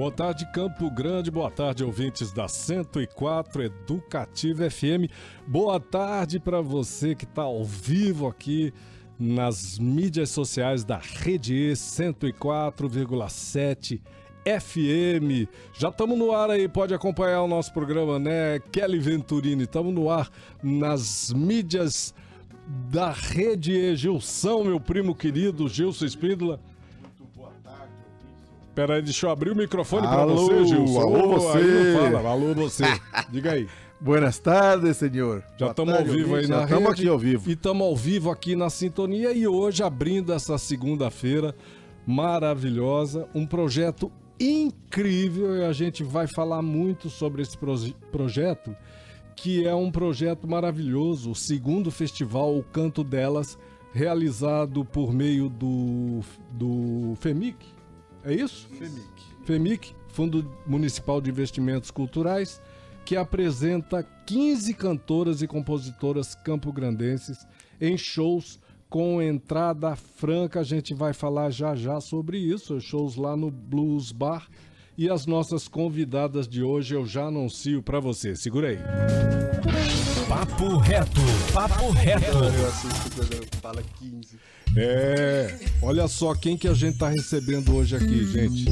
Boa tarde, Campo Grande. Boa tarde, ouvintes da 104 Educativa FM. Boa tarde para você que está ao vivo aqui nas mídias sociais da Rede E 104,7 FM. Já estamos no ar aí, pode acompanhar o nosso programa, né? Kelly Venturini, estamos no ar nas mídias da Rede E. Gilson, meu primo querido, Gilson Espíndola. Peraí, deixa eu abrir o microfone para você, Gilson. alô, você. não fala, alô você. Diga aí. Buenas tardes, senhor. Já estamos ao vivo aí na Já estamos aqui ao vivo. E estamos ao vivo aqui na sintonia e hoje abrindo essa segunda-feira maravilhosa, um projeto incrível e a gente vai falar muito sobre esse proje- projeto, que é um projeto maravilhoso, o segundo festival O Canto Delas, realizado por meio do, do FEMIC. É isso? FEMIC. FEMIC, Fundo Municipal de Investimentos Culturais, que apresenta 15 cantoras e compositoras campograndenses em shows com entrada franca. A gente vai falar já já sobre isso, shows lá no Blues Bar. E as nossas convidadas de hoje eu já anuncio para você. Segura aí. Papo reto, papo reto. Eu assisto quando fala 15. É, olha só quem que a gente tá recebendo hoje aqui, gente.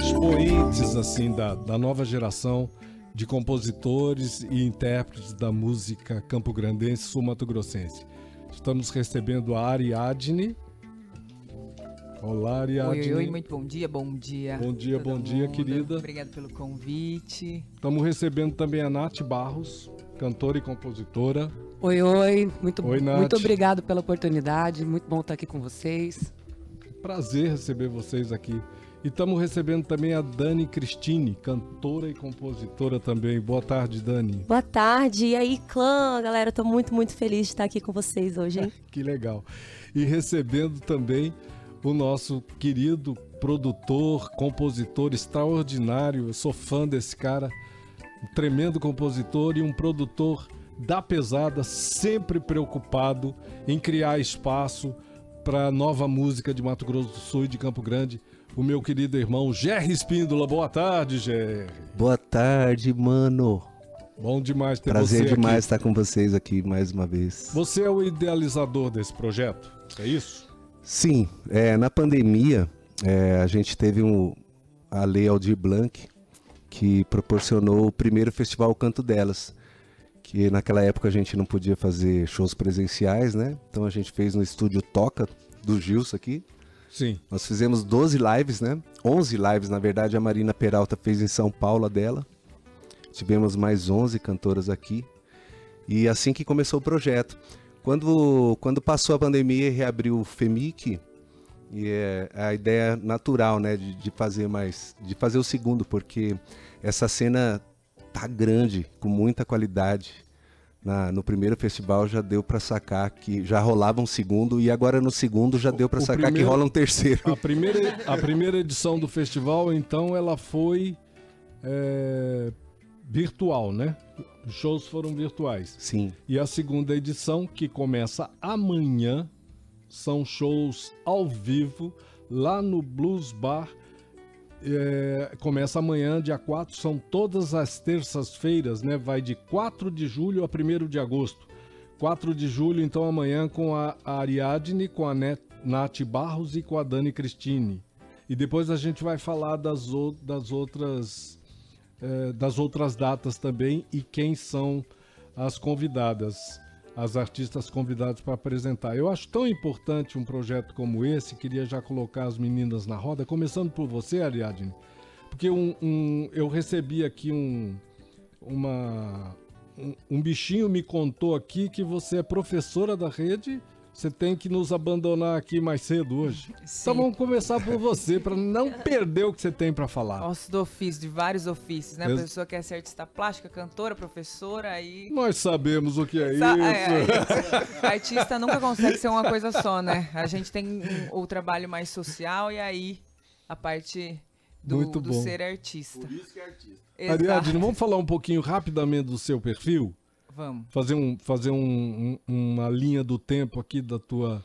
Expoentes, assim, da, da nova geração de compositores e intérpretes da música campograndense sul-mato-grossense. Estamos recebendo a Ariadne. Olá, Ariadne. oi, oi, muito bom dia, bom dia. Bom dia, bom dia, mundo. querida. Obrigado pelo convite. Estamos recebendo também a Nath Barros, cantora e compositora. Oi, oi. Muito, Oi, Nath. muito obrigado pela oportunidade. Muito bom estar aqui com vocês. Prazer receber vocês aqui. E estamos recebendo também a Dani Cristine, cantora e compositora também. Boa tarde, Dani. Boa tarde, e aí, clã, galera, eu tô muito, muito feliz de estar aqui com vocês hoje, hein? Que legal. E recebendo também o nosso querido produtor, compositor extraordinário. Eu sou fã desse cara. Um tremendo compositor e um produtor da pesada, sempre preocupado em criar espaço para nova música de Mato Grosso do Sul e de Campo Grande. O meu querido irmão Gerry Espíndola. Boa tarde, Gerry. Boa tarde, mano. Bom demais ter Prazer demais aqui. estar com vocês aqui mais uma vez. Você é o idealizador desse projeto, é isso? Sim, é, na pandemia é, a gente teve um, a Lei Aldir Blanc que proporcionou o primeiro festival Canto Delas. Que naquela época a gente não podia fazer shows presenciais, né? Então a gente fez no estúdio Toca do Gilson aqui. Sim. Nós fizemos 12 lives, né? 11 lives, na verdade, a Marina Peralta fez em São Paulo a dela. Tivemos mais 11 cantoras aqui. E assim que começou o projeto. Quando, quando passou a pandemia e reabriu o FEMIC, e é a ideia natural, né, de, de fazer mais, de fazer o segundo, porque essa cena tá grande, com muita qualidade. Na- no primeiro festival já deu pra sacar que já rolava um segundo e agora no segundo já deu pra o sacar primeiro- que rola um terceiro. A primeira, a primeira edição do festival, então, ela foi é, virtual, né? Os shows foram virtuais. Sim. E a segunda edição, que começa amanhã, são shows ao vivo lá no Blues Bar. É, começa amanhã, dia 4, são todas as terças-feiras, né? Vai de 4 de julho a 1 de agosto. 4 de julho, então amanhã, com a Ariadne, com a Net- Nath Barros e com a Dani Cristine. E depois a gente vai falar das, o- das outras eh, das outras datas também e quem são as convidadas, as artistas convidadas para apresentar. Eu acho tão importante um projeto como esse, queria já colocar as meninas na roda, começando por você, Ariadne, porque um, um- eu recebi aqui um, uma, um, um bichinho me contou aqui que você é professora da rede você tem que nos abandonar aqui mais cedo hoje. Então vamos começar por você, para não perder o que você tem para falar. Ossos do ofício, de vários ofícios, né? A pessoa quer ser artista plástica, cantora, professora, aí. Nós sabemos o que é Sa- isso. é, é. Artista nunca consegue ser uma coisa só, né? A gente tem um- o trabalho mais social e aí a parte do, Muito do bom. ser artista. isso que é artista. Exato. Ariadne, vamos falar um pouquinho rapidamente do seu perfil? Vamos. Fazer, um, fazer um- um- uma linha do tempo aqui da tua,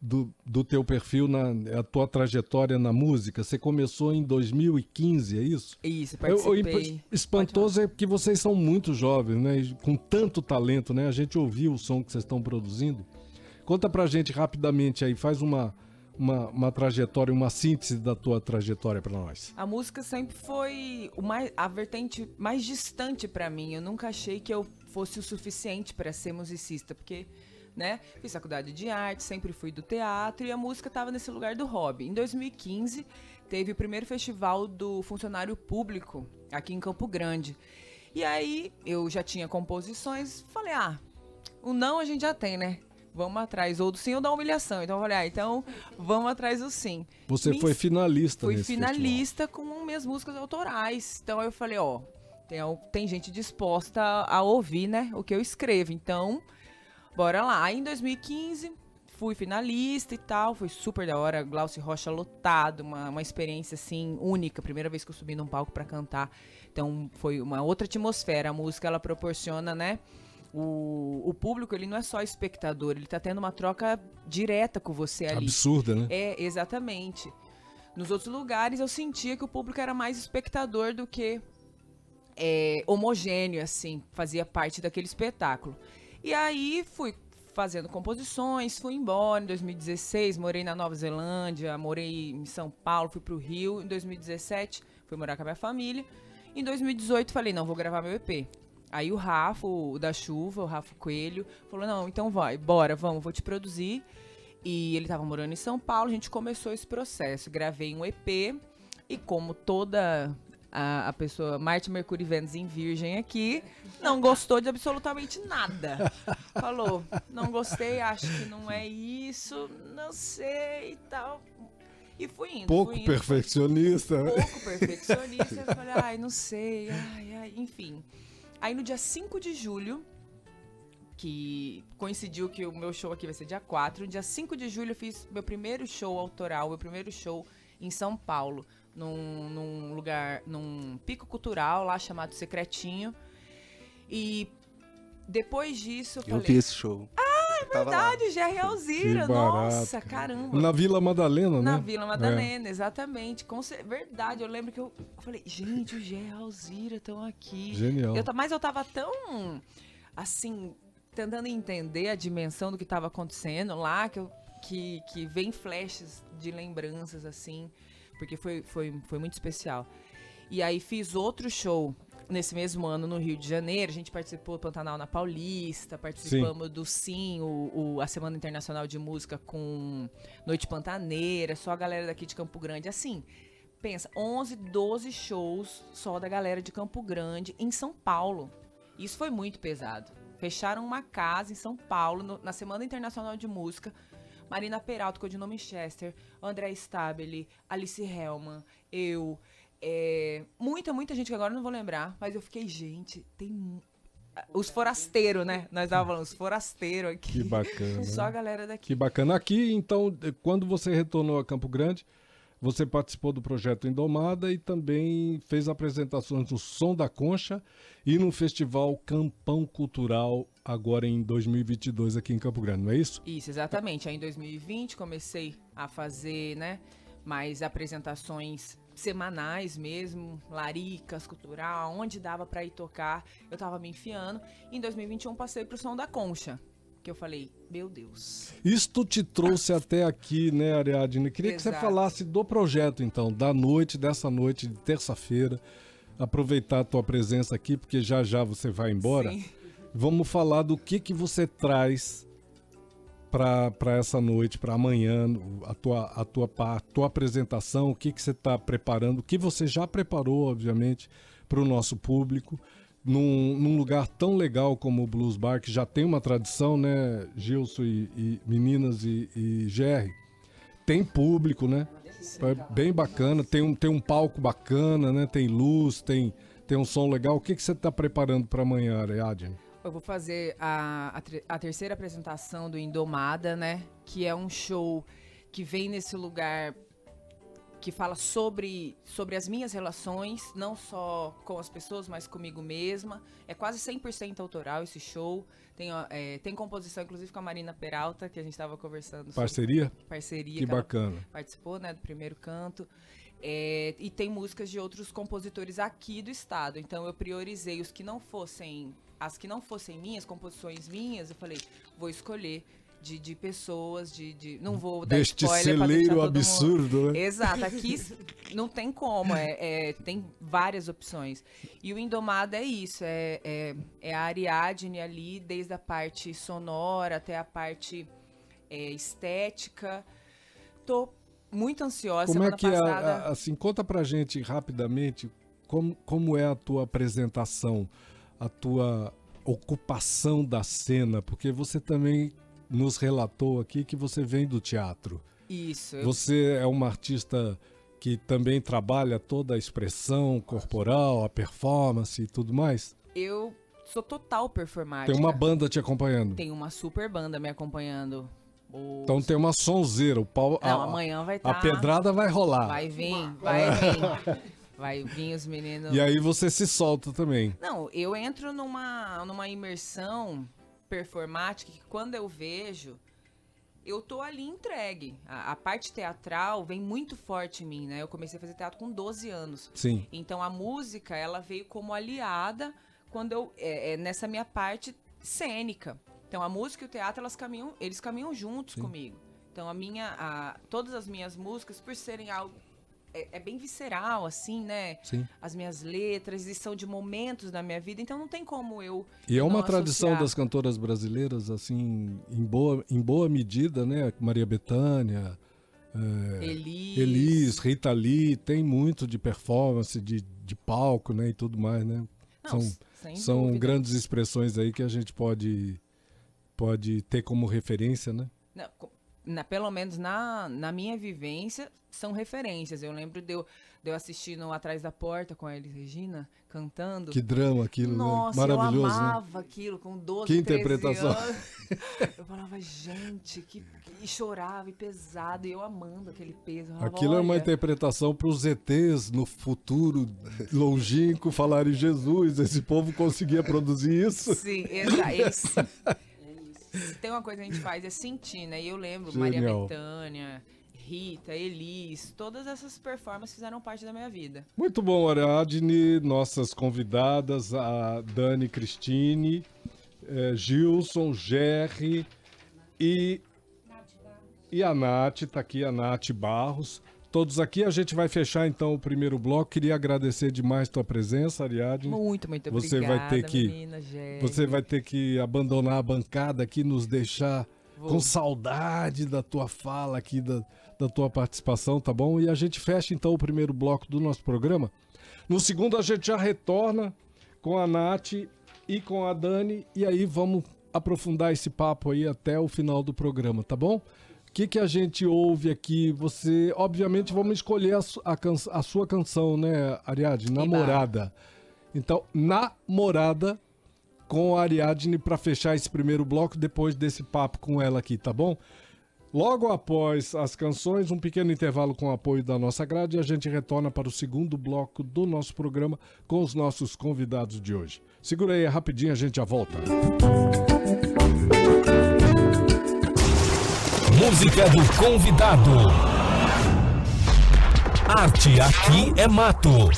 do, do teu perfil, na, a tua trajetória na música. Você começou em 2015, é isso? Isso, Eu- eu participei. imp- espantoso é que vocês são muito jovens, né? E Com tanto talento, né? A gente ouviu o som que vocês estão produzindo. Conta pra gente rapidamente aí, faz uma, uma, uma trajetória, uma síntese da tua trajetória pra nós. A música sempre foi o mais, a vertente mais distante pra mim. Eu nunca achei que eu fosse o suficiente pra ser musicista, porque, né, fiz faculdade de arte, sempre fui do teatro e a música tava nesse lugar do hobby. Em 2015, teve o primeiro festival do funcionário público aqui em Campo Grande. E aí eu já tinha composições, falei: "Ah, o não a gente já tem, né? Vamos atrás, ou do sim ou da humilhação. Então eu falei, ah, então vamos atrás do sim. Você Me foi finalista Fui nesse festival. finalista com minhas músicas autorais. Então eu falei, ó, tem, tem gente disposta a, ouvir, né, o que eu escrevo. Então, bora lá. Aí em 2015, fui finalista e tal, foi super da hora. Glaucio Rocha lotado, uma, uma experiência assim única. Primeira vez que eu subi num palco pra cantar. Então foi uma outra atmosfera. A música ela proporciona, né? O, o público, ele não é só espectador, ele tá tendo uma troca direta com você ali. Absurda, né? É, exatamente. Nos outros lugares eu sentia que o público era mais espectador do que é, homogêneo, assim, fazia parte daquele espetáculo. E aí fui fazendo composições, fui embora em 2016, morei na Nova Zelândia, morei em São Paulo, fui pro Rio. Em 2017 fui morar com a minha família. Em 2018 falei, não, vou gravar meu EP. Aí o Rafa, o da Chuva, o Rafa Coelho, falou, não, então vai, bora, vamos, vou te produzir. E ele tava morando em São Paulo, a gente começou esse processo. Gravei um EP e como toda a, a pessoa, Marte, Mercúrio e Vênus em Virgem aqui, não gostou de absolutamente nada. Falou, não gostei, acho que não é isso, não sei e tal. E fui indo, Pouco fui indo, perfeccionista. né? pouco perfeccionista. Eu falei, ai, não sei, ai, ai, enfim. Aí no dia 5 de julho, que coincidiu que o meu show aqui vai ser dia 4, no dia 5 de julho eu fiz meu primeiro show autoral, meu primeiro show em São Paulo, num, num lugar, num pico cultural lá chamado Secretinho. E depois disso eu, Eu falei, vi esse show. Ah, é verdade, Jerry Alzira, Que barato. nossa, caramba. Na Vila Madalena, né? Na Vila Madalena, exatamente. Com verdade, eu lembro que eu, eu falei, gente, o e a Alzira estão aqui. Genial. Eu mas eu tava tão, assim, tentando entender a dimensão do que tava acontecendo lá, que, eu, que, que vem flashes de lembranças, assim, porque foi, foi, foi muito especial. E aí fiz outro show nesse mesmo ano no Rio de Janeiro. A gente participou do Pantanal na Paulista, participamos do Sim, o, o- a Semana Internacional de Música com Noite Pantaneira, só a galera daqui de Campo Grande. Assim, pensa, 11, 12 shows só da galera de Campo Grande em São Paulo. Isso foi muito pesado. Fecharam uma casa em São Paulo no- na Semana Internacional de Música. Marina Peralta, Codinome Chester, André Stabile, Alice Hellman, eu, é, muita, muita gente que agora não vou lembrar, mas eu fiquei, gente, tem os forasteiros, né? Nós tava falando, os forasteiros aqui. Que bacana. Só a galera daqui. Que bacana. Aqui, então, eh, quando você retornou a Campo Grande, você participou do projeto Indomada e também fez apresentações no Som da Concha e no Festival Campão Cultural, agora em 2022, aqui em Campo Grande, não é isso? Isso, exatamente. Aí em 2020 comecei a fazer, né, mais apresentações semanais mesmo, laricas, cultural, onde dava pra ir tocar, eu tava me enfiando. Em 2021 passei pro Som da Concha, que eu falei, meu Deus. Isto te trouxe até aqui, né, Ariadne? Queria que você Exato. falasse do projeto, então, da noite, dessa noite de terça-feira. Aproveitar a tua presença aqui, porque já já você vai embora. Sim. Vamos falar do que que você traz para essa noite, para amanhã, a tua, a tua, a tua apresentação, o que que você está preparando, o que você já preparou, obviamente, para o nosso público. num, num lugar tão legal como o Blues Bar, que já tem uma tradição, né, Gilson e, e meninas e, e GR. Tem público, né? É bem bacana, tem um, tem um palco bacana, né? Tem luz, tem, tem um som legal. O que, que você está preparando para amanhã, Ariadne? Eu vou fazer a, a, a terceira apresentação do Indomada, né? Que é um show que vem nesse lugar que fala sobre, sobre as minhas relações, não só com as pessoas, mas comigo mesma. É quase 100% autoral esse show. Tem, é, tem composição, inclusive, com a Marina Peralta, que a gente estava conversando sobre Parceria? parceria. Que ela bacana. participou, né, do primeiro canto. É, e tem músicas de outros compositores aqui do estado. Então eu priorizei os que não fossem. As que não fossem minhas, composições minhas, eu falei, vou escolher de, de pessoas, de, de. Não vou dar Deste spoiler celeiro todo mundo- absurdo, né? Exato, aqui não tem como, é, é- tem várias opções. E o Indomada é isso, é, é, é a Ariadne ali, desde a parte sonora até a parte é, estética. Tô muito ansiosa, Como é que é, a- passada... a- assim, conta pra gente rapidamente como, como é a tua apresentação, a tua ocupação da cena, porque você também nos relatou aqui que você vem do teatro. Isso, eu Você é uma artista que também trabalha toda a expressão corporal, a performance e tudo mais. Eu sou total performática. Tem uma banda te acompanhando. Tem uma super banda me acompanhando. O- Então tem uma sonzeira, o pau, Não, a, amanhã vai a estar. pedrada vai rolar. Vai vir, vai vir. Vai vir os meninos. E aí você se solta também. Não, eu entro numa, numa imersão performática que quando eu vejo, eu tô ali entregue. A, a parte teatral vem muito forte em mim, né? Eu comecei a fazer teatro com 12 anos. Sim. Então a música, ela veio como aliada quando eu é, é nessa minha parte cênica. Então a música e o teatro, elas caminham, eles caminham juntos comigo. Então a minha, a, todas as minhas músicas, por serem algo é, é bem visceral, assim, né? Sim. As minhas letras e são de momentos da minha vida, então não tem como eu. E é uma tradição associar. das cantoras brasileiras, assim, em boa, em boa medida, né? Maria Bethânia, é, Elis. Elis, Rita Lee, tem muito de performance, de, de palco, né? E tudo mais, né? Não, são são dúvida. grandes expressões aí que a gente pode, pode ter como referência, né? Não, na, pelo menos na, na minha vivência, são referências. Eu lembro de eu, de eu assistindo Atrás da Porta com a Elis Regina, cantando. Que drama aquilo, Nossa, né? Maravilhoso, eu né? amava aquilo com 12, Que 13 interpretação. Eu falava, gente, que, e chorava e pesado, e eu amando aquele peso. Falava, Aquilo é uma "Olha, interpretação para os ETs no futuro longínquo falarem Jesus. Esse povo conseguia produzir isso. Sim, exa eles- Se tem uma coisa que a gente faz é sentir, né? E eu lembro, Maria Genial. Bethânia, Rita, Elis, todas essas performances fizeram parte da minha vida. Muito bom, Ariadne, nossas convidadas, a Dani Cristine, eh, Gilson, Gerry e, e a Nath, tá aqui a Nath Barros. Todos aqui, a gente vai fechar então o primeiro bloco. Queria agradecer demais tua presença, Ariadne. Muito, muito Você obrigada, vai ter que- menina. Você vai ter que abandonar a bancada aqui, nos deixar Vou. com saudade da tua fala aqui, da, da tua participação, tá bom? E a gente fecha então o primeiro bloco do nosso programa. No segundo a gente já retorna com a Nath e com a Dani e aí vamos aprofundar esse papo aí até o final do programa, tá bom? O que, que a gente ouve aqui? Você, obviamente, vamos escolher a, su- a a sua canção, né, Ariadne? Namorada. Então, Namorada com a Ariadne para fechar esse primeiro bloco depois desse papo com ela aqui, tá bom? Logo após as canções, um pequeno intervalo com o apoio da nossa grade e a gente retorna para o segundo bloco do nosso programa com os nossos convidados de hoje. Segura aí rapidinho, a gente já volta. Música do convidado. Arte aqui é mato.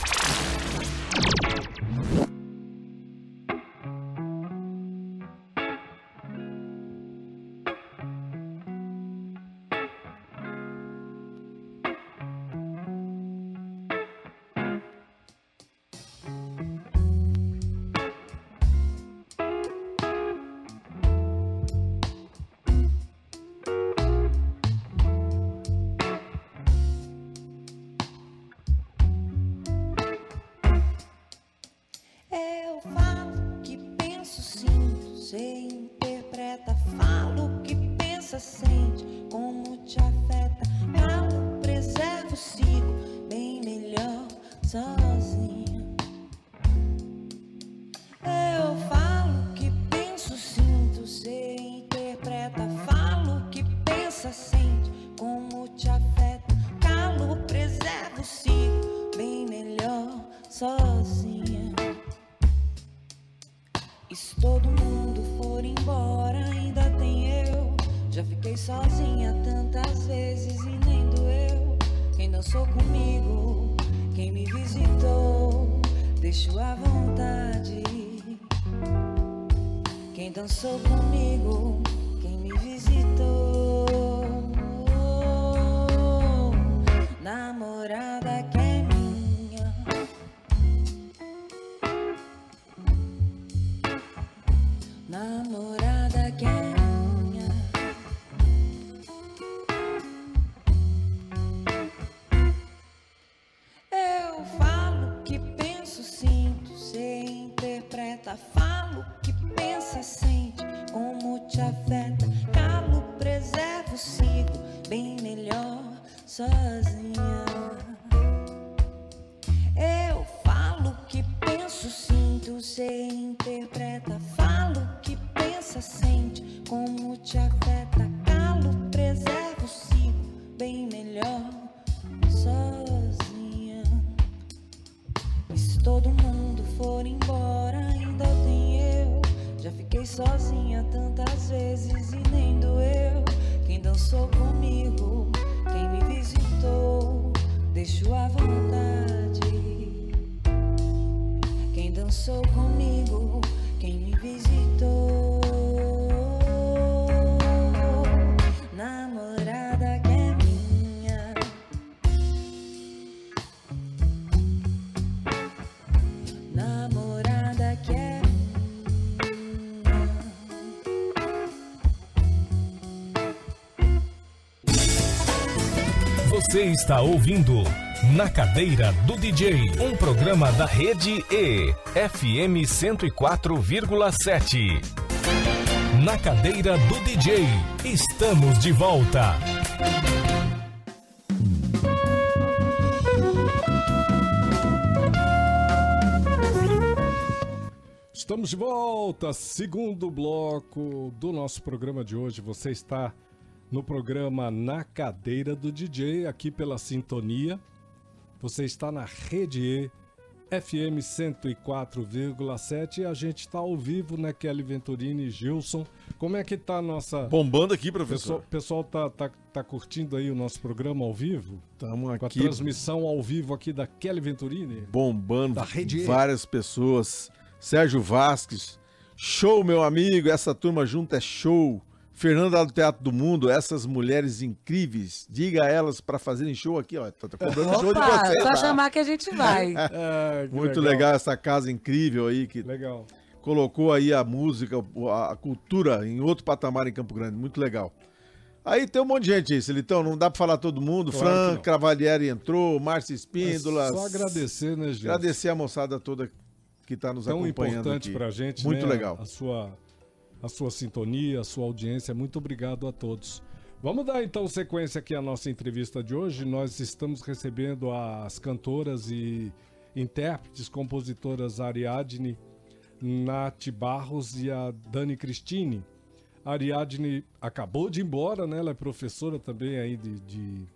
Dançou comigo, Namorada é. Você está ouvindo Na Cadeira do DJ, um programa da Rede E, FM 104,7. Na Cadeira do DJ, estamos de volta. Estamos de volta, segundo bloco do nosso programa de hoje. Você está no programa Na Cadeira do DJ, aqui pela Sintonia. Você está na Rede E, FM 104,7 e a gente está ao vivo, né, Kelly Venturini e Gilson. Como é que tá a nossa... Bombando aqui, O pessoal, professor. pessoal tá, tá, tá curtindo aí o nosso programa ao vivo? Estamos Com a aqui transmissão ao vivo aqui da Kelly Venturini? bombando Da Rede E. várias pessoas. Sérgio Vasques, show, meu amigo. Essa turma junta é show. Fernanda do Teatro do Mundo, essas mulheres incríveis. Diga a elas para fazerem show aqui, ó. Tô, tô cobrando show de Opa, vocês. só tá? chamar que a gente vai. É, que Muito legal. essa casa incrível aí que Legal. colocou aí a música, a cultura em outro patamar em Campo Grande. Muito legal. Aí tem um monte de gente aí, Celitão. Não dá pra falar todo mundo. Claro Fran. Cravalieri entrou, Márcia Espíndola. Só agradecer, né, gente? Agradecer a moçada toda que está nos Tão acompanhando importante aqui. pra gente, Muito né? legal. A sua, a sua sintonia, a sua audiência. Muito obrigado a todos. Vamos dar então sequência aqui à nossa entrevista de hoje. Nós estamos recebendo as cantoras e intérpretes, compositoras Ariadne, Nath Barros e a Dani Cristine. A Ariadne acabou de ir embora, né? Ela é professora também aí de, de,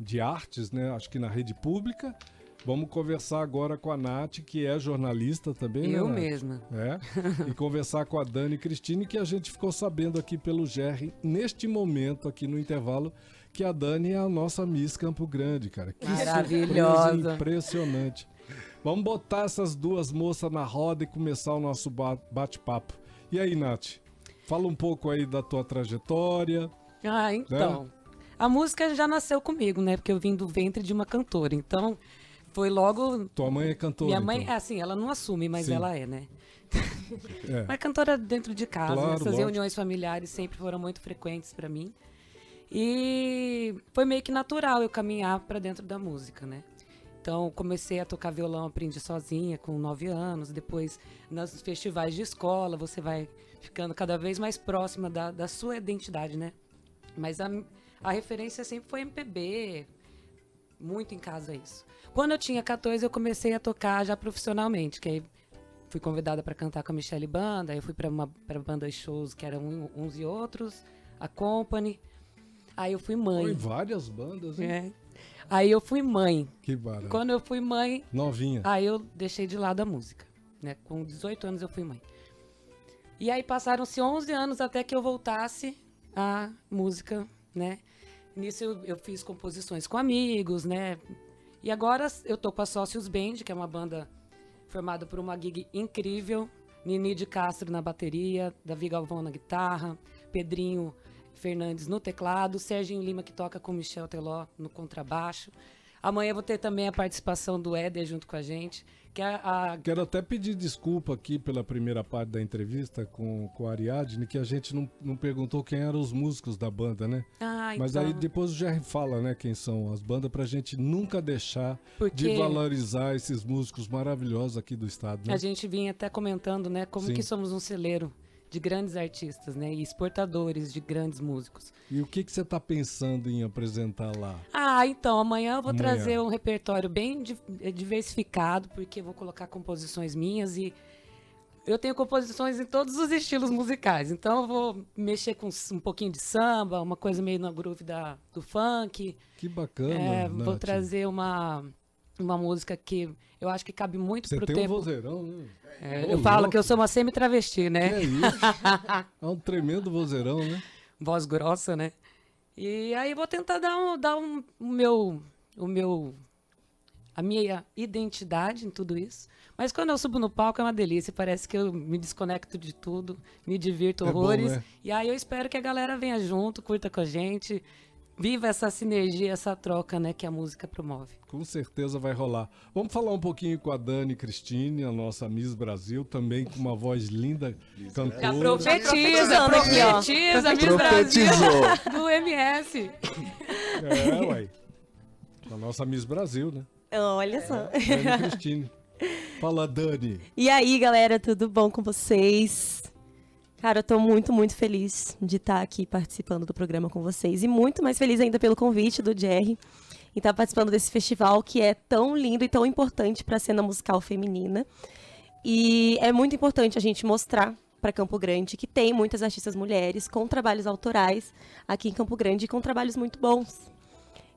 de artes, né? Acho que na rede pública. Vamos conversar agora com a Nath, que é jornalista também, né, Eu Nath? mesma. É, e conversar com a Dani Cristine, que a gente ficou sabendo aqui pelo GR, neste momento, aqui no intervalo, que a Dani é a nossa Miss Campo Grande, cara. Que Maravilhosa. surpresa impressionante. Vamos botar essas duas moças na roda e começar o nosso ba- bate-papo. E aí, Nath? Fala um pouco aí da tua trajetória. Ah, então. A música já nasceu comigo, né? Porque eu vim do ventre de uma cantora. Então, foi logo. Tua mãe é cantora. Minha mãe, então. assim, ela não assume, mas Sim. ela é, né? É. Mas cantora dentro de casa. Claro, Essas lógico. reuniões familiares sempre foram muito frequentes pra mim. E foi meio que natural eu caminhar pra dentro da música, né? Então, comecei a tocar violão, aprendi sozinha com 9 anos. Depois, nos festivais de escola, você vai ficando cada vez mais próxima da, da sua identidade, né? Mas a, a referência sempre foi MPB, muito em casa isso. Quando eu tinha 14, eu comecei a tocar já profissionalmente, que aí fui convidada para cantar com a Michelle Banda, aí eu fui para uma pra banda de shows que eram um- uns e outros, a Company. Aí eu fui mãe. Foi várias bandas, hein? É. Aí eu fui mãe. Que barato. Quando eu fui mãe, Novinha. Aí eu deixei de lado a música, né? Com 18 anos eu fui mãe. E aí passaram-se 11 anos até que eu voltasse à música, né? Nisso eu, eu fiz composições com amigos, né? E agora eu tô com a Sócios Band, que é uma banda formada por uma gig incrível. Nini de Castro na bateria, Davi Galvão na guitarra, Pedrinho Fernandes no teclado, Serginho Lima que toca com Michel Teló no contrabaixo. Amanhã vou ter também a participação do Éder junto com a gente, que é a, a Quero até pedir desculpa aqui pela primeira parte da entrevista com, com a Ariadne, que a gente não, não perguntou quem eram os músicos da banda, né? Ah, Mas então, aí depois o Jerry fala, né, quem são as bandas, pra gente nunca deixar porque de valorizar esses músicos maravilhosos aqui do estado, né? a gente vinha até comentando, né, como Sim. que somos um celeiro de grandes artistas, né, e exportadores de grandes músicos. E o que, que você tá pensando em apresentar lá? Ah, então, amanhã eu vou Amanhã. trazer um repertório bem eh, diversificado, porque eu vou colocar composições minhas e eu tenho composições em todos os estilos musicais. Então eu vou mexer com um pouquinho de samba, uma coisa meio na groove da, do funk. Que bacana, É, vou trazer uma, uma música que eu acho que cabe muito Você pro tem um tempo. vozeirão, né? É, eu falo que eu sou uma semi-travesti, Que né? é isso? é um tremendo vozeirão, né? Voz grossa, né? E aí vou tentar dar um, dar um, o meu, o meu, a minha identidade em tudo isso. Mas quando eu subo no palco é uma delícia, parece que eu me desconecto de tudo, me divirto É bom, horrores. né? E aí eu espero que a galera venha junto, curta com a gente, viva essa sinergia, essa troca, né, que a música promove. Com certeza vai rolar. Vamos falar um pouquinho com a Dani Cristine, a nossa Miss Brasil, também com uma voz linda, cantora. Profetiza, profetizando aqui, ó. profetiza, Miss Profetizou. Brasil do MS. É, uai. A nossa Miss Brasil, né? Olha só. Dani Cristine. Fala, Dani. E aí, galera, tudo bom com vocês? Cara, eu tô muito, muito feliz de estar aqui participando do programa com vocês. E muito mais feliz ainda pelo convite do Jerry e estar participando desse festival que é tão lindo e tão importante para a cena musical feminina. E é muito importante a gente mostrar para Campo Grande que tem muitas artistas mulheres com trabalhos autorais aqui em Campo Grande e com trabalhos muito bons.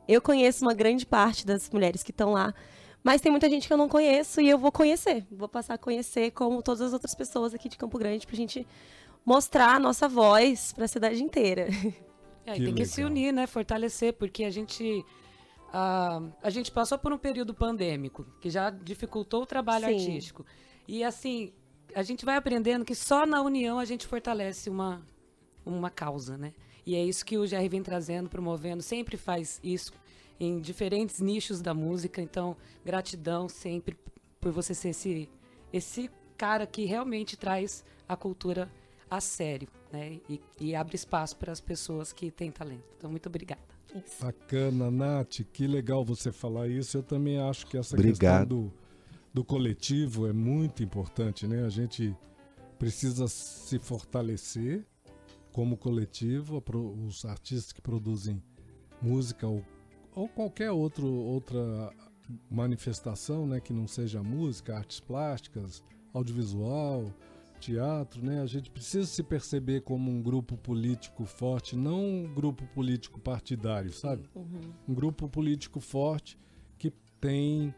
Eu conheço uma grande parte das mulheres que estão lá, mas tem muita gente que eu não conheço e eu vou conhecer. Vou passar a conhecer como todas as outras pessoas aqui de Campo Grande pra gente mostrar a nossa voz para a cidade inteira. É, Que tem que se legal. unir, né? Fortalecer, porque a gente. ah, a gente passou por um período pandêmico que já dificultou o trabalho Sim. artístico. E assim, a gente vai aprendendo que só na união a gente fortalece uma, uma causa, né? E é isso que o GR vem trazendo, promovendo, sempre faz isso em diferentes nichos da música. Então, gratidão sempre por você ser esse, esse cara que realmente traz a cultura a sério, né? E, e abre espaço para as pessoas que têm talento. Então, muito obrigada. Bacana, Nath. Que legal você falar isso. Eu também acho que essa Obrigado. questão do, do coletivo é muito importante, né? A gente precisa se fortalecer como coletivo, os artistas que produzem música ou, ou qualquer outro, outra manifestação, né? Que não seja música, artes plásticas, audiovisual, teatro, né? A gente precisa se perceber como um grupo político forte, não um grupo político partidário, sabe? Um grupo político forte que tem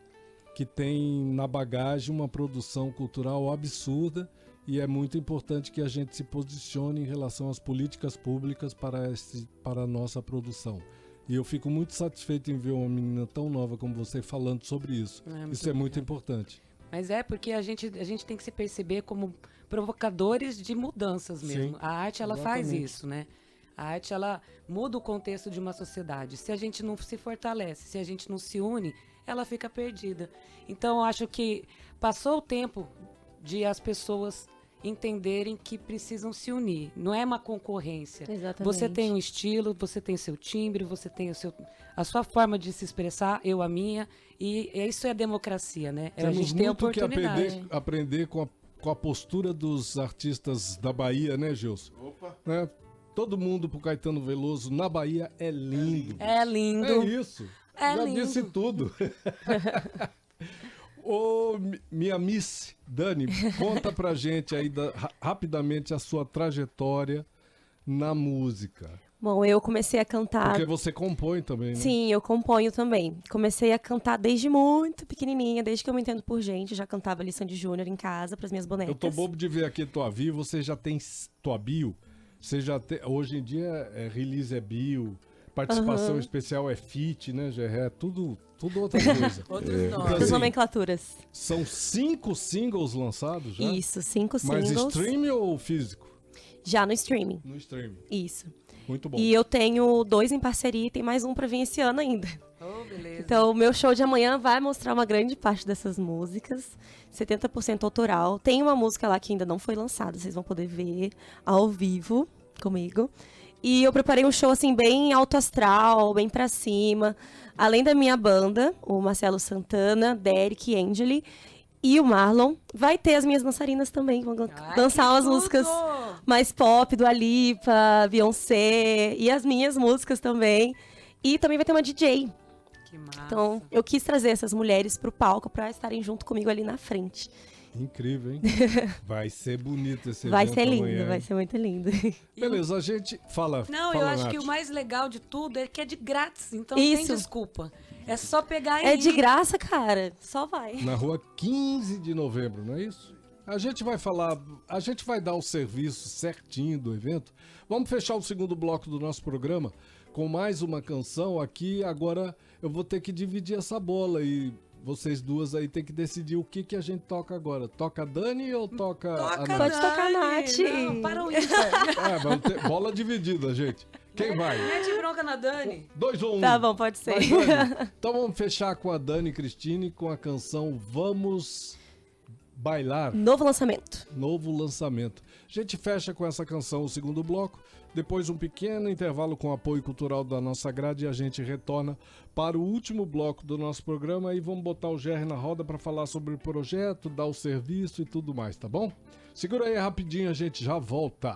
que tem na bagagem uma produção cultural absurda e é muito importante que a gente se posicione em relação às políticas públicas para, esse, para a nossa produção. E eu fico muito satisfeito em ver uma menina tão nova como você falando sobre isso. É, isso é muito importante. Mas é porque a gente, a gente tem que se perceber como provocadores de mudanças mesmo. Sim, a arte, ela faz exatamente. isso, né? A arte, ela muda o contexto de uma sociedade. Se a gente não se fortalece, se a gente não se une, ela fica perdida. Então, eu acho que passou o tempo de as pessoas entenderem que precisam se unir. Não é uma concorrência. Exatamente. Você tem um estilo, você tem o seu timbre, você tem o seu, a sua forma de se expressar, eu a minha, e isso é democracia, né? É a Temos gente tem a muito que oportunidade. aprender, aprender com, a, com a postura dos artistas da Bahia, né, Gilson? Opa. Né? Todo mundo pro Caetano Veloso na Bahia é lindo. É lindo. É isso. É Já lindo. disse tudo. Ô, mi- minha Miss Dani, conta pra gente aí da- ra- rapidamente a sua trajetória na música. Bom, eu comecei a cantar. Porque você compõe também, né? Sim, eu componho também. Comecei a cantar desde muito pequenininha, desde que eu me entendo por gente. Já cantava lição de júnior em casa para as minhas bonecas. Eu tô bobo de ver aqui tua bio, você já tem tua bio, você já tem, hoje em dia é release é bio, participação Aham. especial é fit, né, Gerré? É tudo, tudo outra coisa. Outros Então, nomes. As assim, nomenclaturas. são cinco singles lançados já? Isso, cinco Mas singles. stream ou físico? Já no streaming. No stream. Isso. Muito bom. E eu tenho dois em parceria e tem mais um para vir esse ano ainda. Oh, beleza. Então, o meu show de amanhã vai mostrar uma grande parte dessas músicas, 70% autoral. Tem uma música lá que ainda não foi lançada, vocês vão poder ver ao vivo comigo. E eu preparei um show assim bem alto astral, bem pra cima. Além da minha banda, o Marcelo Santana, Derek e Angeli e o Marlon, vai ter as minhas dançarinas também, vão Ai, dançar umas tudo! músicas mais pop do Alipa, Beyoncé e as minhas músicas também. E também vai ter uma DJ. Que massa. Então, eu quis trazer essas mulheres pro palco pra estarem junto comigo ali na frente. Incrível, hein? Vai ser bonito esse vai ser lindo, amanhã, vai ser muito lindo. Beleza, a gente fala. Não, fala, eu acho Nath. que o mais legal de tudo é que é de grátis, então não tem Isso. desculpa. É só pegar e É de graça, cara. Só vai. Na rua 15 de novembro, não é isso? A gente vai falar, a gente vai dar o serviço certinho do evento. Vamos fechar o segundo bloco do nosso programa com mais uma canção aqui. Agora eu vou ter que dividir essa bola e vocês duas aí tem que decidir o que, que a gente toca agora. Toca a Dani ou toca, a Toca Nath? Pode tocar a Nath. Não, para o. É, ter bola dividida, gente. Quem vai? Mete bronca na Dani. Dois ou um? Tá bom, pode ser. Vai. Então vamos fechar com a Dani Cristine com a canção Vamos Bailar. Novo lançamento. novo lançamento. A gente fecha com essa canção o segundo bloco, depois um pequeno intervalo com apoio cultural da nossa grade e a gente retorna para o último bloco do nosso programa e vamos botar o GR na roda para falar sobre o projeto, dar o serviço e tudo mais, tá bom? Segura aí rapidinho, a gente já volta.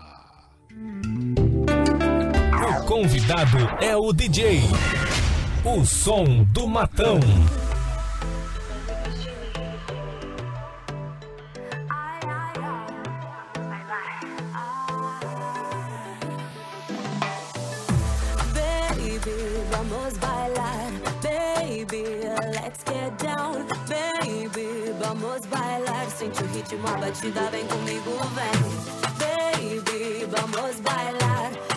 O convidado é o DJ. O som do matão. Sente o ritmo, a batida, vem comigo, vem. Baby, vamos bailar.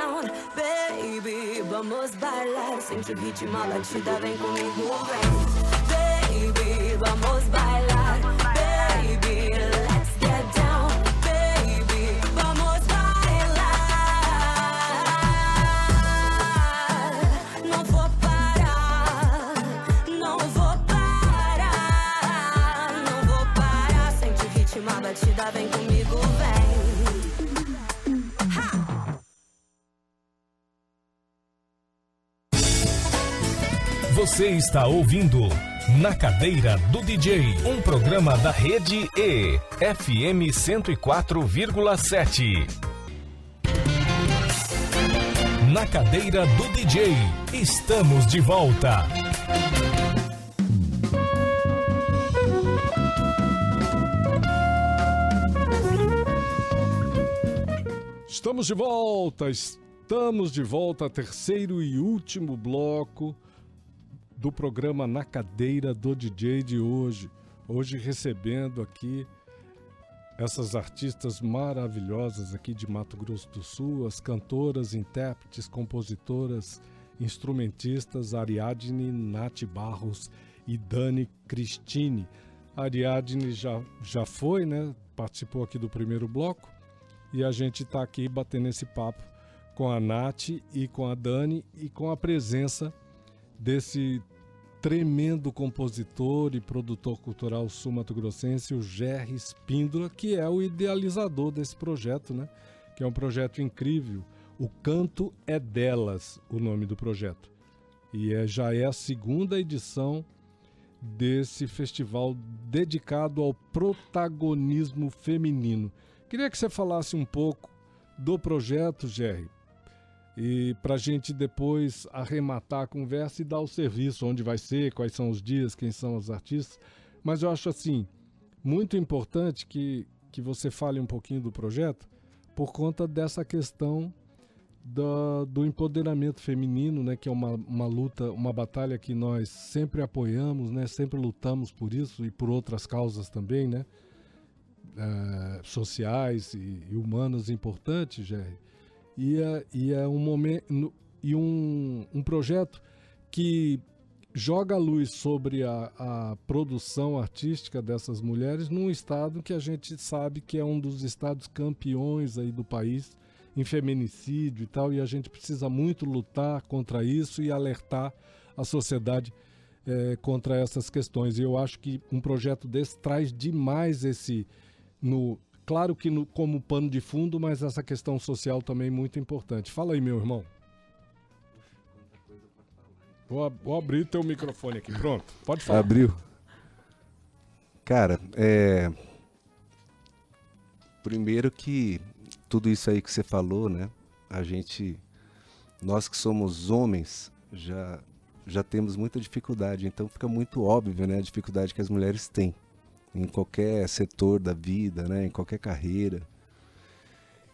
Down, baby. Vamos bailar, sente o ritmo, batida vem comigo, vem. Baby, vamos bailar, baby. Você está ouvindo Na Cadeira do DJ, um programa da rede E, FM 104,7. Na Cadeira do DJ, estamos de volta. Estamos de volta, estamos de volta, terceiro e último bloco do programa Na Cadeira do DJ de hoje. Hoje recebendo aqui essas artistas maravilhosas aqui de Mato Grosso do Sul, as cantoras, intérpretes, compositoras, instrumentistas Ariadne Nath Barros e Dani Cristine. Ariadne já, já foi, né? Participou aqui do primeiro bloco e a gente está aqui batendo esse papo com a Nath e com a Dani e com a presença desse tremendo compositor e produtor cultural sul-mato-grossense, o Jerry Spíndola, que é o idealizador desse projeto, né? Que é um projeto incrível. O Canto é Delas, o nome do projeto. E é, já é a segunda edição desse festival dedicado ao protagonismo feminino. Queria que você falasse um pouco do projeto, Jerry, e para a gente depois arrematar a conversa e dar o serviço, onde vai ser, quais são os dias, quem são os artistas. Mas eu acho assim, muito importante que, que você fale um pouquinho do projeto por conta dessa questão da, do empoderamento feminino, né, que é uma, uma luta, uma batalha que nós sempre apoiamos, né, sempre lutamos por isso e por outras causas também, né, eh, sociais e, e humanas importantes, Jerry e é, e é um momento e um, um projeto que joga a luz sobre a, a, produção artística dessas mulheres num estado que a gente sabe que é um dos estados campeões aí do país em feminicídio e tal, e a gente precisa muito lutar contra isso e alertar a sociedade é, contra essas questões. E eu acho que um projeto desse traz demais esse no Claro que no, como pano de fundo, mas essa questão social também muito importante. Fala aí, meu irmão. Vou, vou abrir teu microfone aqui. Pronto, pode falar. Abriu. Cara, é. Primeiro que tudo isso aí que você falou, né? A gente, nós que somos homens, já já temos muita dificuldade. Então fica muito óbvio, né, a dificuldade que as mulheres têm em qualquer setor da vida, né, em qualquer carreira.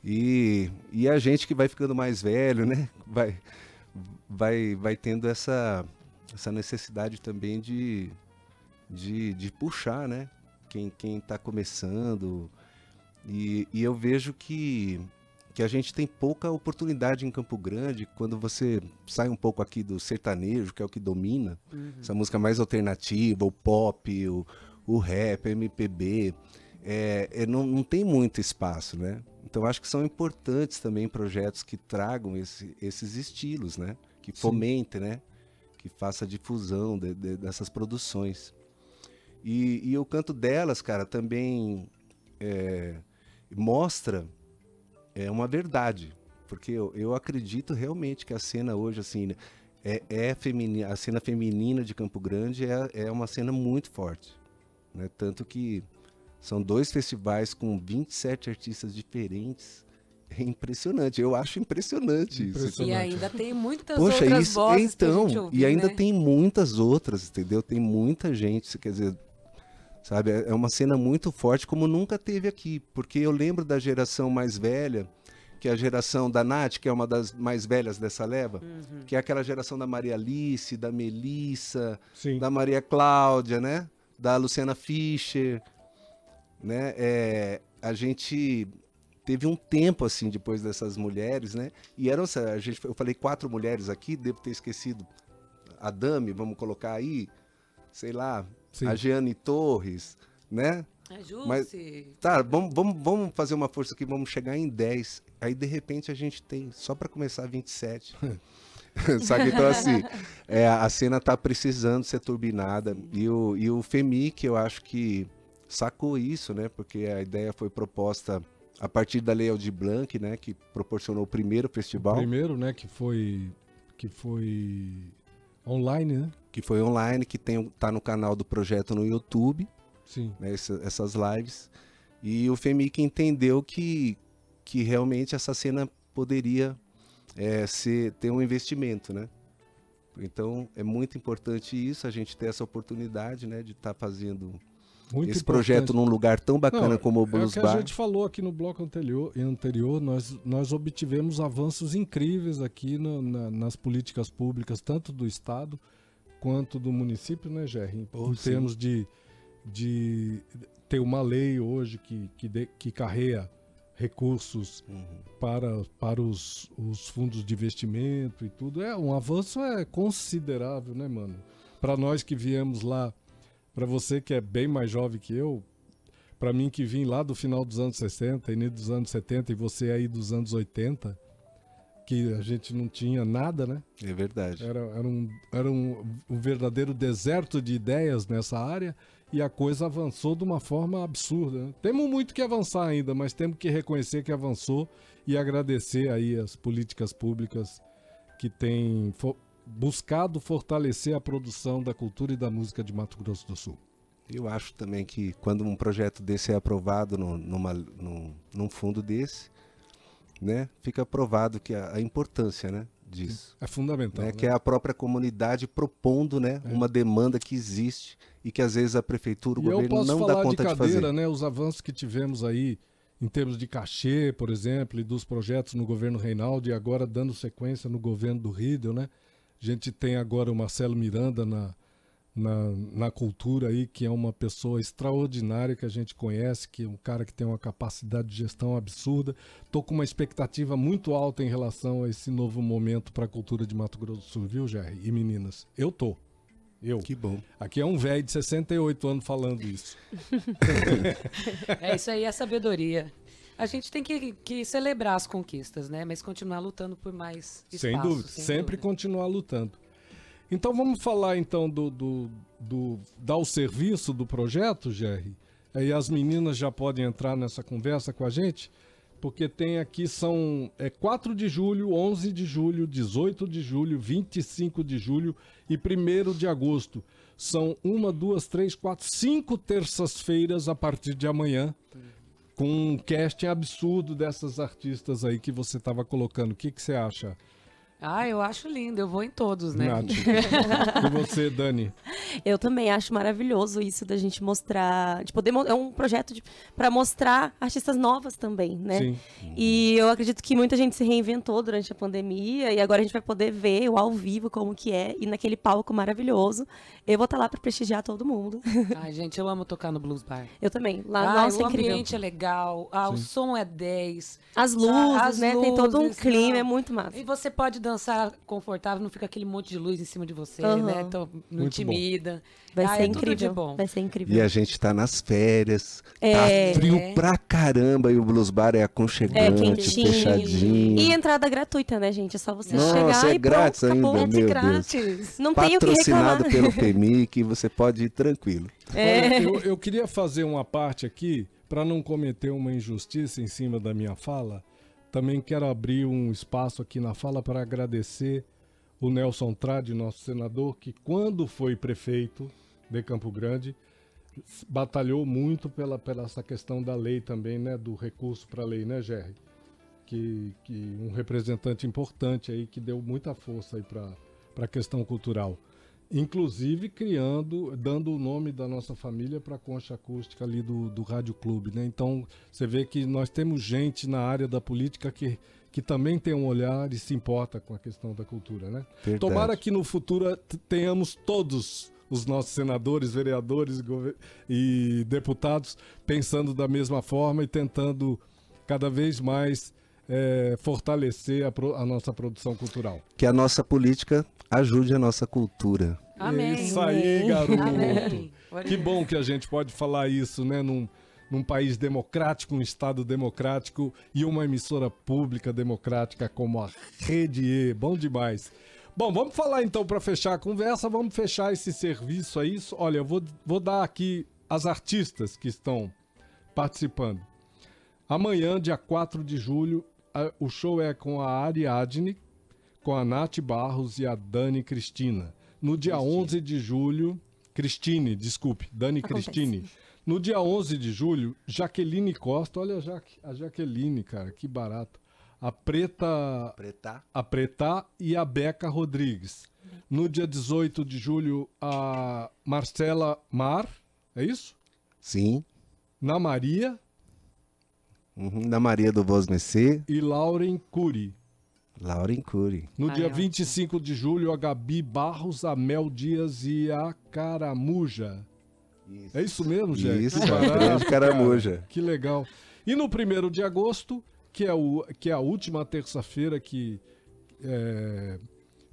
E, e a gente que vai ficando mais velho, né, vai, vai, vai tendo essa, essa necessidade também de, de, de puxar, né, quem está começando. E, e eu vejo que, que a gente tem pouca oportunidade em Campo Grande quando você sai um pouco aqui do sertanejo, que é o que domina, uhum. essa música mais alternativa, o pop, o, o rap, MPB, é, é, não, não tem muito espaço, né? Então acho que são importantes também projetos que tragam esse, esses estilos, né? Que fomentem, né? Que faça difusão de, de, dessas produções. E, e o canto delas, cara, também é, mostra é, uma verdade. Porque eu, eu acredito realmente que a cena hoje, assim, é, é feminina, a cena feminina de Campo Grande é, é uma cena muito forte. Né? Tanto que são dois festivais com 27 artistas diferentes. É impressionante, eu acho impressionante, impressionante. isso. E ainda tem muitas Poxa, outras isso, vozes então, ouvir, e ainda né? tem muitas outras, entendeu? Tem muita gente, quer dizer, sabe, é uma cena muito forte como nunca teve aqui, porque eu lembro da geração mais velha, que é a geração da Nath, que é uma das mais velhas dessa leva, uhum. que é aquela geração da Maria Alice, da Melissa, Sim. da Maria Cláudia, né? Da Luciana Fischer, né? É, a gente teve um tempo assim depois dessas mulheres, né? E eram a gente, eu falei quatro mulheres aqui, devo ter esquecido a Dami, vamos colocar aí, sei lá, Sim. a Jeane Torres, né? É Mas-. Tá, vamos, vamos, vamos fazer uma força aqui, vamos chegar em 10. Aí de repente a gente tem, só para começar, 27. Sabe? Então, assim, é, a cena tá precisando ser turbinada. E o, e o FEMIC, eu acho que sacou isso, né? Porque a ideia foi proposta a partir da Lei Aldir Blanc, né? Que proporcionou o primeiro festival, Primeiro, né, que foi que foi online, né? que foi online, que tem, tá no canal do projeto no YouTube. Sim. né, essa- essas lives. E o FEMIC entendeu que, que realmente essa cena poderia é, ser, ter um investimento, né? Então é muito importante isso, a gente ter essa oportunidade né, de estar fazendo Muito esse projeto importante. num lugar tão bacana Não, como o É o Blues que a Bar. gente falou aqui no bloco anterior, anterior nós, nós obtivemos avanços incríveis aqui no- na- nas políticas públicas, tanto do Estado quanto do município, né, Gerry? Oh, em sim. termos de, de ter uma lei hoje que, que, de- que carreia recursos Uhum. para, para os, os fundos de investimento e tudo. É um avanço é considerável, né, mano? Para nós que viemos lá, para você que é bem mais jovem que eu, para mim que vim lá do final dos anos 60, início dos anos 70 e você aí dos anos 80, que a gente não tinha nada, né? É verdade. Era, era, um, era um, um verdadeiro deserto de ideias nessa área e a coisa avançou de uma forma absurda. né? Temos muito que avançar ainda, mas temos que reconhecer que avançou e agradecer aí as políticas públicas que têm fo- buscado fortalecer a produção da cultura e da música de Mato Grosso do Sul. Eu acho também que quando um projeto desse é aprovado no, numa, num, num fundo desse, né, fica aprovado que a, a importância né, disso. É fundamental. né, né? que é a própria comunidade propondo né, É. uma demanda que existe e que às vezes a prefeitura, o E governo não dá de conta de, cadeira, fazer. né? Os avanços que tivemos aí em termos de cachê, por exemplo, e dos projetos no governo Reinaldo e agora dando sequência no governo do Riedel, né? A gente tem agora o Marcelo Miranda na, na, na cultura aí, que é uma pessoa extraordinária que a gente conhece, que é um cara que tem uma capacidade de gestão absurda. Tô com uma expectativa muito alta em relação a esse novo momento para a cultura de Mato Grosso do Sul, viu, Jerry? E meninas, eu tô. Eu. Que bom. Aqui é um velho de 68 anos falando isso. É isso aí, é sabedoria. A gente tem que, que celebrar as conquistas, né? Mas continuar lutando por mais espaço. sem dúvida, sempre dúvida. continuar lutando. Então vamos falar então do, do, do dar o serviço do projeto, Jerry. Aí as meninas já podem entrar nessa conversa com a gente, porque tem aqui são é 4 de julho, 11 de julho, 18 de julho, 25 de julho e 1 de agosto. São uma, duas, três, quatro, cinco terças-feiras a partir de amanhã, com um casting absurdo dessas artistas aí que você estava colocando. O que, que você acha, Ah, eu acho lindo, eu vou em todos, né? Nath? e você, Dani? Eu também acho maravilhoso isso da gente mostrar, de poder é um projeto para mostrar artistas novas também, né? Sim. E eu acredito que muita gente se reinventou durante a pandemia e agora a gente vai poder ver o ao vivo como que é e naquele palco maravilhoso. Eu vou estar lá para prestigiar todo mundo. Ai, gente, eu amo tocar no Blues Bar. Eu também. Lá, Ah, nossa, o é incrível. ambiente é legal, ah, o som é 10. As luzes, As né? Tem todo um luzes, clima, é muito massa. E você pode dançar confortável, não fica aquele monte de luz em cima de você, Aham. né? Então, não Muito bom. intimida. Vai Ah, ser é tudo de incrível. bom. Vai ser incrível. E a gente tá nas férias, É. tá frio É. pra caramba e o Blues Bar é É aconchegante, quentinho. fechadinho. E entrada gratuita, né, gente? É só você Nossa, chegar é e grátis pronto, acabou. ainda, É de meu grátis. Não tem o que reclamar. Patrocinado pelo PEMIC, você pode ir tranquilo. É. Eu, eu queria fazer uma parte aqui, para não cometer uma injustiça em cima da minha fala. Também quero abrir um espaço aqui na fala para agradecer o Nelson Trade, nosso senador, que quando foi prefeito de Campo Grande, batalhou muito pela, pela essa questão da lei também, né? Do recurso para a lei, né, Gerry? Que, que um representante importante aí que deu muita força aí para a questão cultural. Inclusive criando, dando o nome da nossa família para a concha acústica ali do, do Rádio Clube, né? Então você vê que nós temos gente na área da política que, que também tem um olhar e se importa com a questão da cultura, né? Verdade. Tomara que no futuro tenhamos todos os nossos senadores, vereadores e deputados pensando da mesma forma e tentando cada vez mais é, fortalecer a, pro- a nossa produção cultural. Que a nossa política ajude a nossa cultura. Amém. Isso aí, garoto. Amém. Que bom que a gente pode falar isso, né? Num, num país democrático, um Estado democrático e uma emissora pública democrática como a Rede E. Bom demais. Bom, vamos falar então para fechar a conversa, vamos fechar esse serviço aí. Olha, eu vou, vou dar aqui as artistas que estão participando. Amanhã, dia 4 de julho, a- o show é com a Ariadne, com a Nath Barros e a Dani Cristina. No dia 11 de julho, Cristine, desculpe, Dani Acontece. Cristine. No dia 11 de julho, Jaqueline Costa, olha a, Jaque, a Jaqueline, cara, que barato. A Preta Pretar? a Pretá e a Beca Rodrigues. No dia 18 de julho, a Marcela Mar, é isso? Sim. Na Maria Uhum. Da Maria do Voz Messê, e Lauren Cury. Lauren Cury. No Ai, dia ótimo. 25 de julho, a Gabi Barros, a Mel Dias e a Caramuja. É isso mesmo, Jé? Isso, a grande cara. caramuja. Que legal. E no 1 de agosto, que é, o, que é a última terça-feira que é,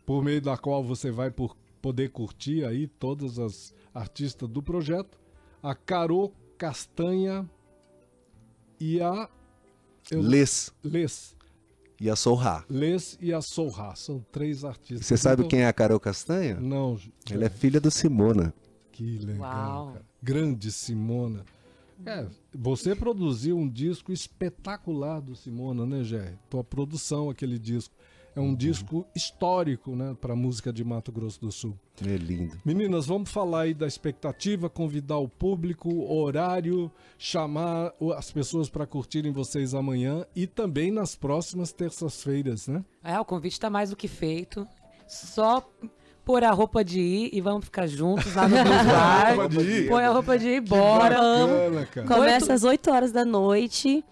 por meio da qual você vai por, poder curtir aí todas as artistas do projeto, a Carô Castanha e a eu- Les Les. E a Sorra. Les e a Sorra. São três artistas. Você sabe Então- quem é a Carol Castanha? Não, Ela é filha do Simona. Que legal, Uau. cara. Grande Simona. É, você produziu um disco espetacular do Simona, né, Gé? Tua produção, aquele disco. É um disco histórico, né, pra música de Mato Grosso do Sul. É lindo. Meninas, vamos falar aí da expectativa, convidar o público, horário, chamar as pessoas para curtirem vocês amanhã e também nas próximas terças-feiras, né? É, o convite tá mais do que feito. Só pôr a roupa de ir e vamos ficar juntos lá no Bar. Roupa de ir? Põe a roupa de ir, bora. Bacana, cara. Começa Oito- às 8 horas da noite,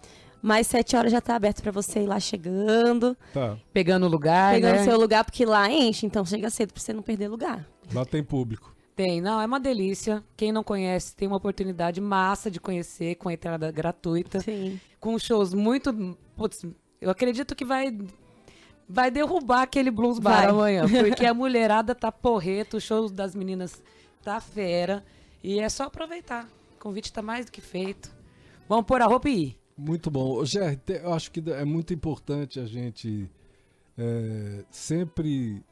mais 7 horas já tá aberto pra você ir lá chegando, Tá, Pegando o lugar, pegando né? seu lugar, porque lá enche, então chega cedo pra você não perder lugar. lá tem público. Tem, não, é uma delícia. Quem não conhece tem uma oportunidade massa de conhecer com entrada gratuita, Sim. com shows muito, putz, eu acredito que vai vai derrubar aquele blues bar Vai. amanhã, porque a mulherada tá porreta, o show das meninas tá fera e é só aproveitar. O convite tá mais do que feito. Vamos pôr a roupa e ir. Muito bom. Ger, eu acho que é muito importante a gente é, sempre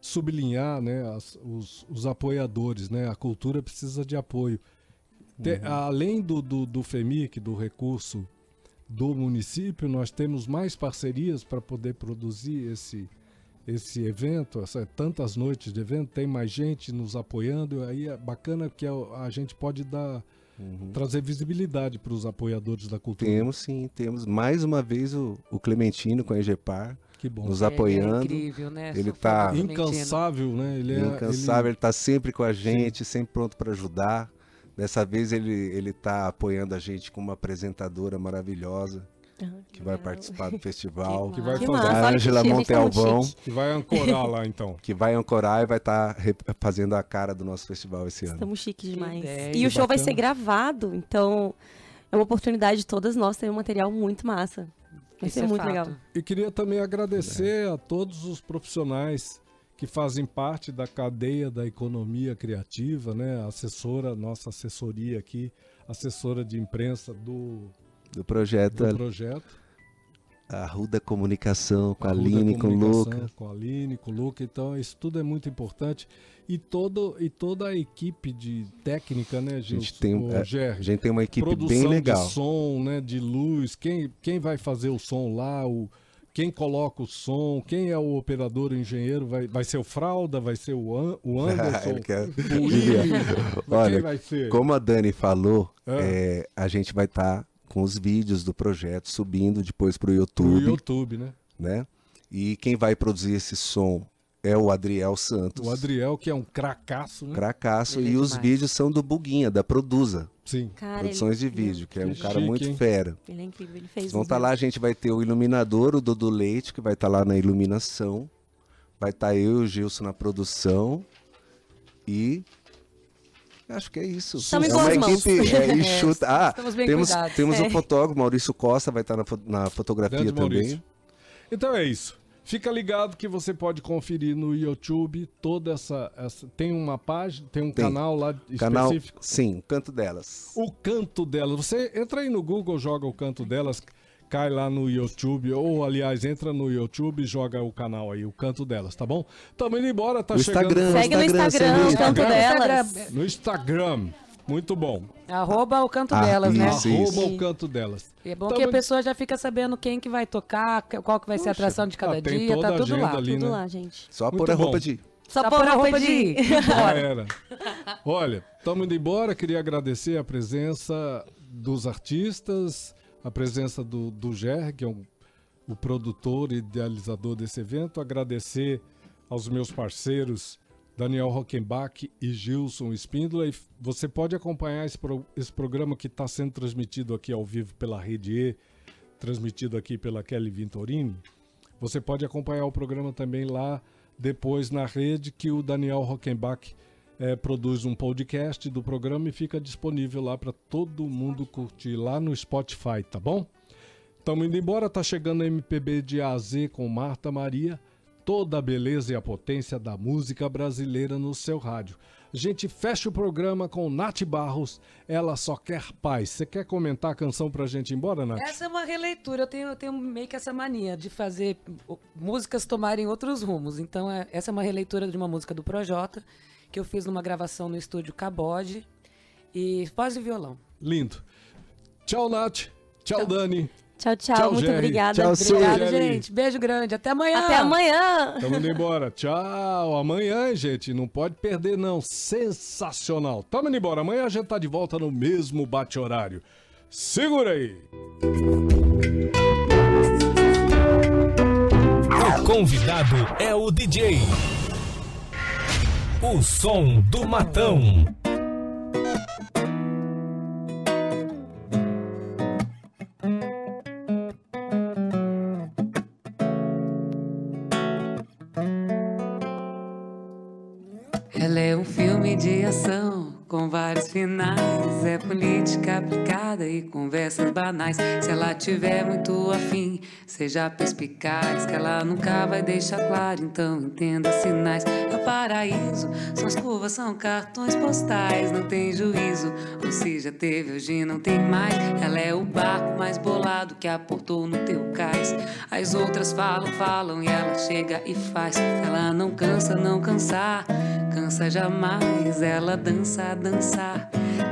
sublinhar né, as- os, os apoiadores. Né? A cultura precisa de apoio. Te- Além do, do, do FEMIC, do recurso do município, nós temos mais parcerias para poder produzir esse, esse evento, essa, tantas noites de evento, tem mais gente nos apoiando, aí é bacana que a, a gente pode dar, trazer visibilidade para os apoiadores da cultura. Temos sim, temos mais uma vez o, o Clementino com a Egepar Que bom. nos É, apoiando. É incrível, né? Ele tá Clementino. Incansável, né? Ele é incansável, ele- está sempre com a gente, sempre pronto para ajudar. Dessa vez ele ele tá apoiando a gente com uma apresentadora maravilhosa que vai participar do festival. Que vai Que fazer, massa, a olha que Ângela chique, a gente tá muito Montealvão, chique. que vai ancorar lá então. que vai ancorar e vai estar fazendo a cara do nosso festival esse ano. Estamos chiques demais. ideia. E o show vai bacana. ser gravado, então é uma oportunidade de todas nós ter um material muito massa. Vai Isso ser é muito fato. legal. E queria também agradecer a todos os profissionais que fazem parte da cadeia da economia criativa, né? A assessora, nossa assessoria aqui, assessora de imprensa do, Do projeto do projeto. a Ruda Comunicação com a Arruda Aline, com o Luca. Com a Aline, com o Luca. Então, isso tudo é muito importante. E, todo, e toda a equipe de técnica, né, gente Gilson? tem- Ô, é, Gerry? A gente tem uma equipe bem legal. de som, né, de luz, quem, quem vai fazer o som lá, o, quem coloca o som, quem é o operador, o engenheiro, vai, vai ser o Fralda, vai ser o, An, o Anderson, quer- o William, quem Olha, vai ser? Como a Dani falou, Ah. é, a gente vai estar com os vídeos do projeto subindo depois para o Pro YouTube, YouTube, né? né? E quem vai produzir esse som é o Adriel Santos, O Adriel, que é um cracaço, né? cracaço, Ele é e os vídeos são do Buguinha, da Produza, Sim. Cara, Produções de ele, Vídeo, que é um que cara chique, muito hein? fera. Ele é incrível, ele fez. Vão estar lá, a gente vai ter o iluminador, o Dudu Leite, que vai estar lá na iluminação. Vai estar eu e o Gilson na produção. E Acho que é isso. Estamos em é uma equipe é, enxuta. Ah, estamos bem temos, cuidados. temos É. o fotógrafo Maurício Costa, vai estar na, na fotografia Grande também. Maurício. Então é isso. Fica ligado que você pode conferir no YouTube toda essa. essa- tem uma página, tem um Tem. canal lá Canal, específico. sim, canto delas. O canto delas. Você entra aí no Google, joga o canto delas, cai lá no YouTube, ou aliás, entra no YouTube e joga o canal aí, o canto delas, tá bom? Tamo indo embora, tá No chegando. Instagram, Segue no Instagram, o Celito. canto delas. Instagram. No Instagram. Muito bom. Arroba o canto Ah, delas, né? isso. Arroba o canto delas. E é bom Tamo- que a pessoa já fica sabendo quem que vai tocar, qual que vai ser a Puxa, atração de cada ah, tem dia, toda tá a tudo lá. ali, Tudo né? lá, gente. Só Muito pôr a roupa bom. de. Só Tá pôr a roupa de ir. Já era. Olha, estamos indo embora. Queria agradecer a presença dos artistas, a presença do, do Ger, que é um- o produtor e idealizador desse evento. Agradecer aos meus parceiros Daniel Rockenbach e Gilson Espíndola. E você pode acompanhar esse, pro- esse programa que está sendo transmitido aqui ao vivo pela Rede E, transmitido aqui pela Kelly Vintorini. Você pode acompanhar o programa também lá depois na rede que o Daniel Rockenbach eh, produz um podcast do programa e fica disponível lá para todo mundo curtir lá no Spotify, tá bom? Estamos indo embora, tá chegando a MPB de A a Z com Marta Maria, toda a beleza e a potência da música brasileira no seu rádio. A gente fecha o programa com Nath Barros, Ela Só Quer Paz. Você quer comentar a canção pra gente ir embora, Nath? Essa é uma releitura. Eu tenho, eu tenho meio que essa mania de fazer músicas tomarem outros rumos. Então, é- essa é uma releitura de uma música do Projota, que eu fiz numa gravação no estúdio Cabode. E voz e violão. Lindo. Tchau, Nath. Tchau, Dani. Tchau, tchau. Tchau, muito Jerry. obrigada. Tchau, Obrigada, Sueli. gente. Beijo grande. Até amanhã. Até amanhã. Estamos indo embora. Tchau. Amanhã, gente, não pode perder, não. Sensacional. Tamo indo embora. Amanhã a gente tá de volta no mesmo bate-horário. Segura aí. O convidado é o DJ. O som do matão. Ela é um filme de ação com vários finais. É política aplicada e conversas banais. Se ela tiver muito afim, seja perspicaz. Que ela nunca vai deixar claro, então entenda sinais. É o paraíso, suas curvas são cartões postais. Não tem juízo, ou se já teve, hoje não tem mais. Ela é o barco mais bolado que aportou no teu cais. As outras falam, falam e ela chega e faz. Ela não cansa, não cansar cansa jamais. Ela dança, dançar,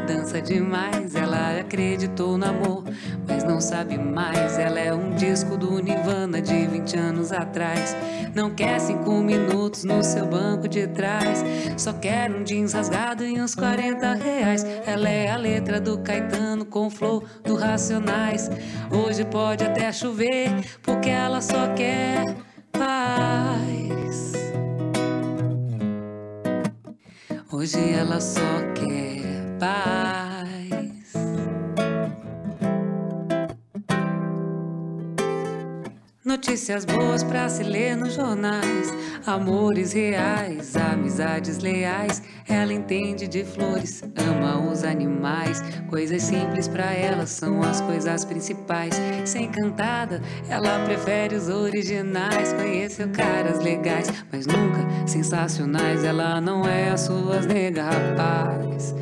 dança demais. Ela acreditou no amor, mas não sabe mais. Ela é um disco do Nirvana de 20 anos atrás. Não quer cinco minutos no seu banco de trás. Só quer um jeans rasgado e uns 40 reais. Ela é a letra do Caetano com flow do Racionais. Hoje pode até chover, porque ela só quer paz. Hoje ela só quer paz. Notícias boas pra se ler nos jornais, amores reais, amizades leais. Ela entende de flores, ama os animais. Coisas simples pra ela são as coisas principais. Sem cantada, ela prefere os originais. Conheceu caras legais, mas nunca sensacionais. Ela não é as suas nega, rapaz.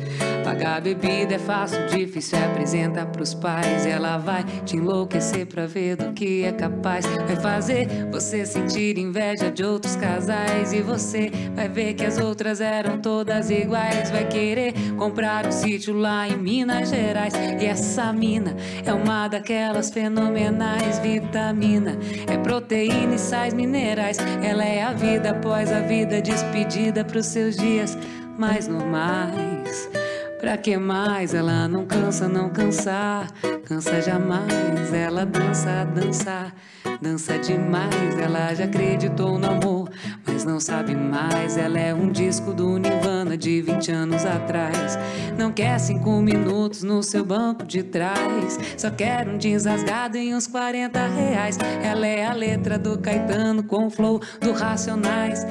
Pagar bebida é fácil, difícil é apresentar pros pais. Ela vai te enlouquecer pra ver do que é capaz. Vai fazer você sentir inveja de outros casais. E você vai ver que as outras eram todas iguais. Vai querer comprar um sítio lá em Minas Gerais. E essa mina é uma daquelas fenomenais. Vitamina é proteína e sais minerais. Ela é a vida após a vida, despedida pros seus dias mais normais. Pra que mais? Ela não cansa, não cansar, cansa jamais. Ela dança, dança, dança demais. Ela já acreditou no amor, mas não sabe mais. Ela é um disco do Nirvana de 20 anos atrás. Não quer cinco minutos no seu banco de trás. Só quer um jeans rasgado e uns 40 reais. Ela é a letra do Caetano com flow do Racionais.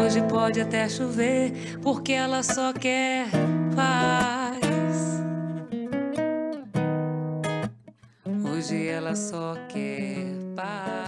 Hoje pode até chover, porque ela só quer paz. Hoje ela só quer paz.